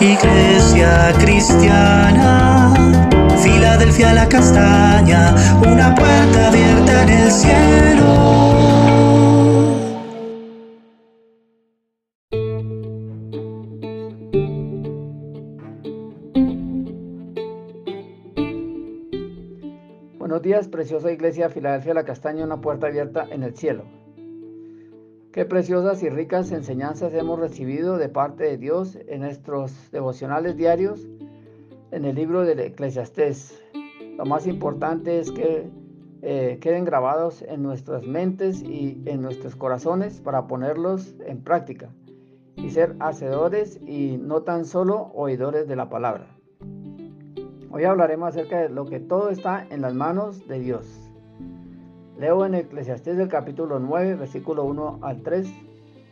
Iglesia cristiana, Filadelfia la castaña, una puerta abierta en el cielo. Buenos días, preciosa Iglesia Filadelfia la Castaña, una puerta abierta en el cielo. Qué preciosas y ricas enseñanzas hemos recibido de parte de Dios en nuestros devocionales diarios en el libro del Eclesiastés. Lo más importante es que eh, queden grabados en nuestras mentes y en nuestros corazones para ponerlos en práctica y ser hacedores y no tan solo oidores de la palabra. Hoy hablaremos acerca de lo que todo está en las manos de Dios. Leo en Eclesiastés del capítulo 9, versículo 1 al 3,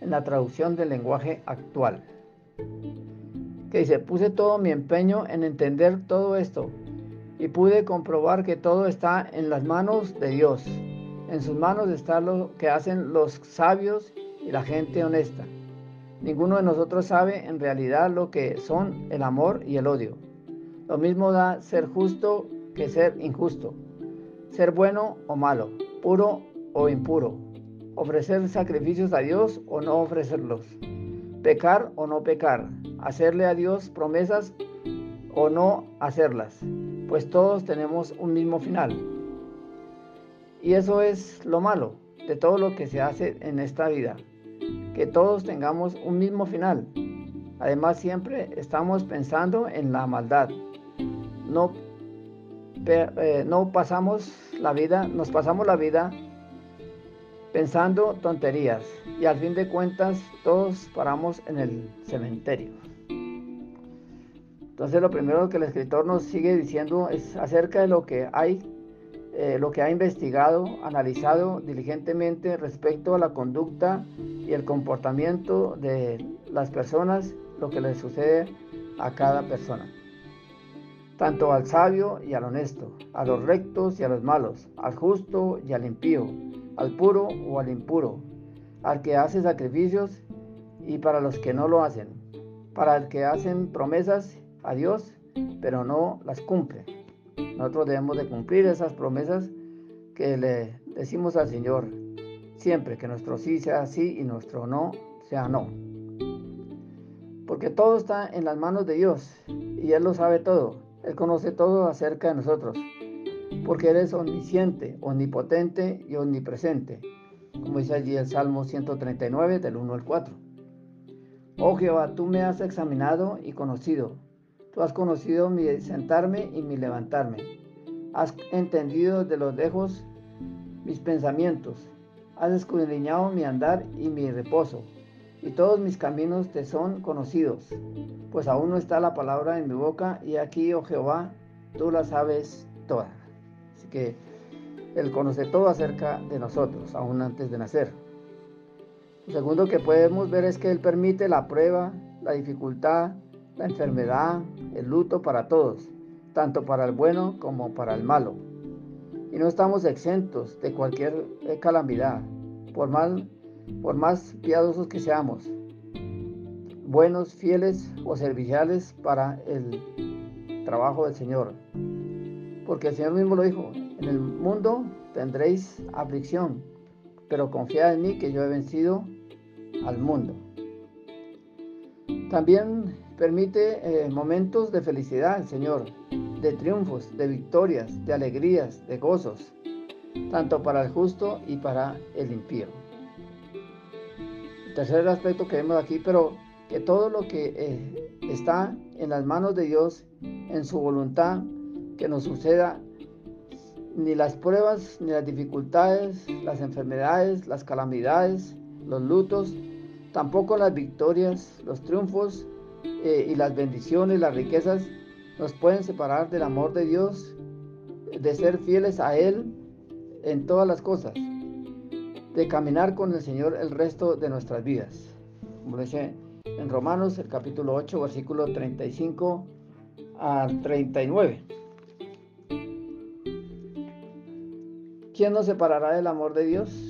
en la traducción del lenguaje actual. Que dice, puse todo mi empeño en entender todo esto y pude comprobar que todo está en las manos de Dios. En sus manos está lo que hacen los sabios y la gente honesta. Ninguno de nosotros sabe en realidad lo que son el amor y el odio. Lo mismo da ser justo que ser injusto, ser bueno o malo puro o impuro, ofrecer sacrificios a Dios o no ofrecerlos, pecar o no pecar, hacerle a Dios promesas o no hacerlas, pues todos tenemos un mismo final. Y eso es lo malo de todo lo que se hace en esta vida, que todos tengamos un mismo final. Además siempre estamos pensando en la maldad. No eh, no pasamos la vida, nos pasamos la vida pensando tonterías y al fin de cuentas todos paramos en el cementerio. Entonces lo primero que el escritor nos sigue diciendo es acerca de lo que hay, eh, lo que ha investigado, analizado diligentemente respecto a la conducta y el comportamiento de las personas, lo que les sucede a cada persona tanto al sabio y al honesto, a los rectos y a los malos, al justo y al impío, al puro o al impuro, al que hace sacrificios y para los que no lo hacen, para el que hacen promesas a Dios, pero no las cumple. Nosotros debemos de cumplir esas promesas que le decimos al Señor, siempre que nuestro sí sea sí y nuestro no sea no. Porque todo está en las manos de Dios y Él lo sabe todo. Él conoce todo acerca de nosotros, porque Él es omnisciente, omnipotente y omnipresente, como dice allí el Salmo 139 del 1 al 4. Oh Jehová, tú me has examinado y conocido. Tú has conocido mi sentarme y mi levantarme. Has entendido de los lejos mis pensamientos. Has escudriñado mi andar y mi reposo y todos mis caminos te son conocidos, pues aún no está la palabra en mi boca, y aquí, oh Jehová, tú la sabes toda. Así que Él conoce todo acerca de nosotros, aún antes de nacer. Lo segundo que podemos ver es que Él permite la prueba, la dificultad, la enfermedad, el luto para todos, tanto para el bueno como para el malo. Y no estamos exentos de cualquier calamidad, por mal por más piadosos que seamos, buenos, fieles o serviciales para el trabajo del Señor. Porque el Señor mismo lo dijo, en el mundo tendréis aflicción, pero confiad en mí que yo he vencido al mundo. También permite eh, momentos de felicidad el Señor, de triunfos, de victorias, de alegrías, de gozos, tanto para el justo y para el impío tercer aspecto que vemos aquí, pero que todo lo que eh, está en las manos de Dios, en su voluntad, que nos suceda, ni las pruebas, ni las dificultades, las enfermedades, las calamidades, los lutos, tampoco las victorias, los triunfos eh, y las bendiciones, las riquezas, nos pueden separar del amor de Dios, de ser fieles a Él en todas las cosas de caminar con el Señor el resto de nuestras vidas. Como dice en Romanos, el capítulo 8, versículo 35 al 39. ¿Quién nos separará del amor de Dios?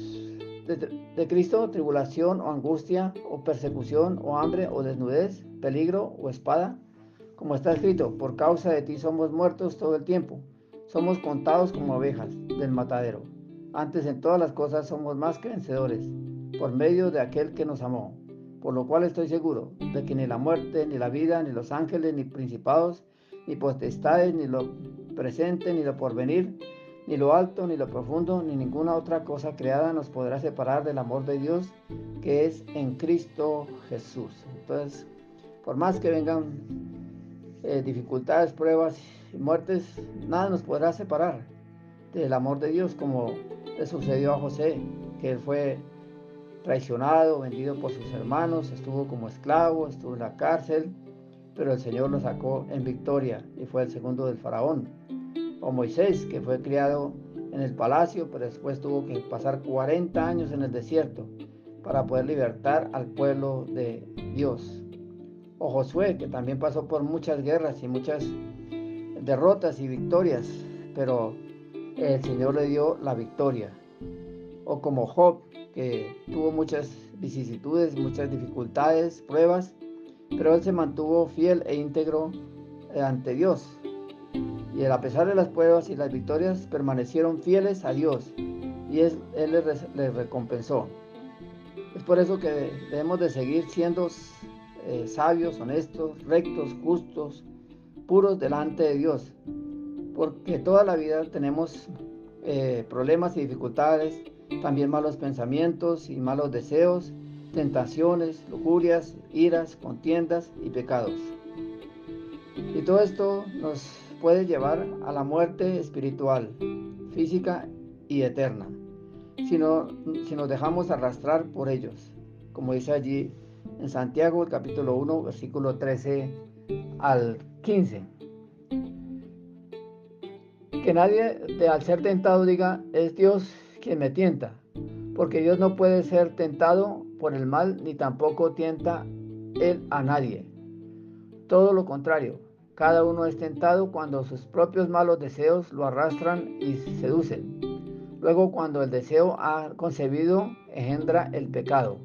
de Cristo, tribulación o angustia o persecución o hambre o desnudez, peligro o espada, como está escrito, por causa de ti somos muertos todo el tiempo, somos contados como ovejas del matadero. Antes en todas las cosas somos más que vencedores, por medio de aquel que nos amó, por lo cual estoy seguro de que ni la muerte, ni la vida, ni los ángeles, ni principados, ni potestades, ni lo presente, ni lo porvenir, ni lo alto, ni lo profundo, ni ninguna otra cosa creada nos podrá separar del amor de Dios que es en Cristo Jesús. Entonces, por más que vengan eh, dificultades, pruebas y muertes, nada nos podrá separar del amor de Dios, como le sucedió a José, que él fue traicionado, vendido por sus hermanos, estuvo como esclavo, estuvo en la cárcel, pero el Señor lo sacó en victoria y fue el segundo del faraón o Moisés, que fue criado en el palacio, pero después tuvo que pasar 40 años en el desierto para poder libertar al pueblo de Dios. O Josué, que también pasó por muchas guerras y muchas derrotas y victorias, pero el Señor le dio la victoria. O como Job, que tuvo muchas vicisitudes, muchas dificultades, pruebas, pero él se mantuvo fiel e íntegro ante Dios y a pesar de las pruebas y las victorias permanecieron fieles a Dios y Él les, recompensó. Es por eso que debemos de seguir siendo eh, sabios, honestos, rectos, justos, puros delante de Dios, porque toda la vida tenemos eh, problemas y dificultades, también malos pensamientos y malos deseos, tentaciones, lujurias, iras, contiendas y pecados. Y todo esto nos puede llevar a la muerte espiritual, física y eterna, si, si nos dejamos arrastrar por ellos, como dice allí en Santiago, capítulo 1, versículo 13 al 15. Que nadie al ser tentado diga, es Dios quien me tienta, porque Dios no puede ser tentado por el mal, ni tampoco tienta Él a nadie. Todo lo contrario, cada uno es tentado cuando sus propios malos deseos lo arrastran y seducen. Luego cuando el deseo ha concebido, engendra el pecado.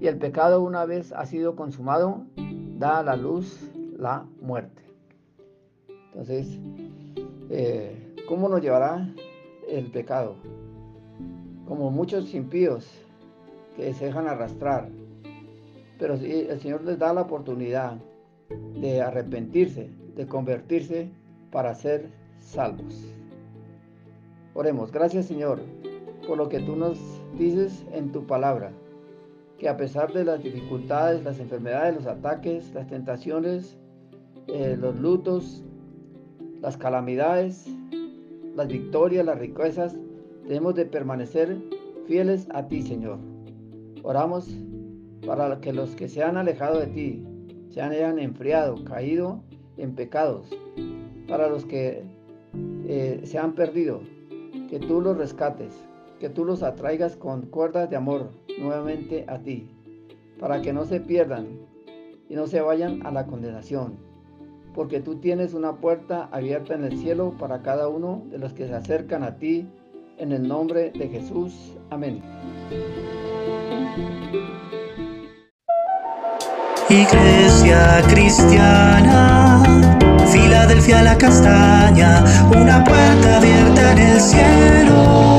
Y el pecado una vez ha sido consumado, da a la luz la muerte. Entonces, eh, ¿cómo nos llevará el pecado? Como muchos impíos que se dejan arrastrar. Pero el Señor les da la oportunidad de arrepentirse, de convertirse para ser salvos. Oremos, gracias Señor por lo que tú nos dices en tu palabra, que a pesar de las dificultades, las enfermedades, los ataques, las tentaciones, eh, los lutos, las calamidades, las victorias, las riquezas, debemos de permanecer fieles a ti, Señor. Oramos para que los que se han alejado de ti, se hayan enfriado, caído en pecados, para los que eh, se han perdido, que tú los rescates, que tú los atraigas con cuerdas de amor nuevamente a ti, para que no se pierdan y no se vayan a la condenación, porque tú tienes una puerta abierta en el cielo para cada uno de los que se acercan a ti, en el nombre de Jesús. Amén. Iglesia cristiana, Filadelfia la castaña, una puerta abierta en el cielo.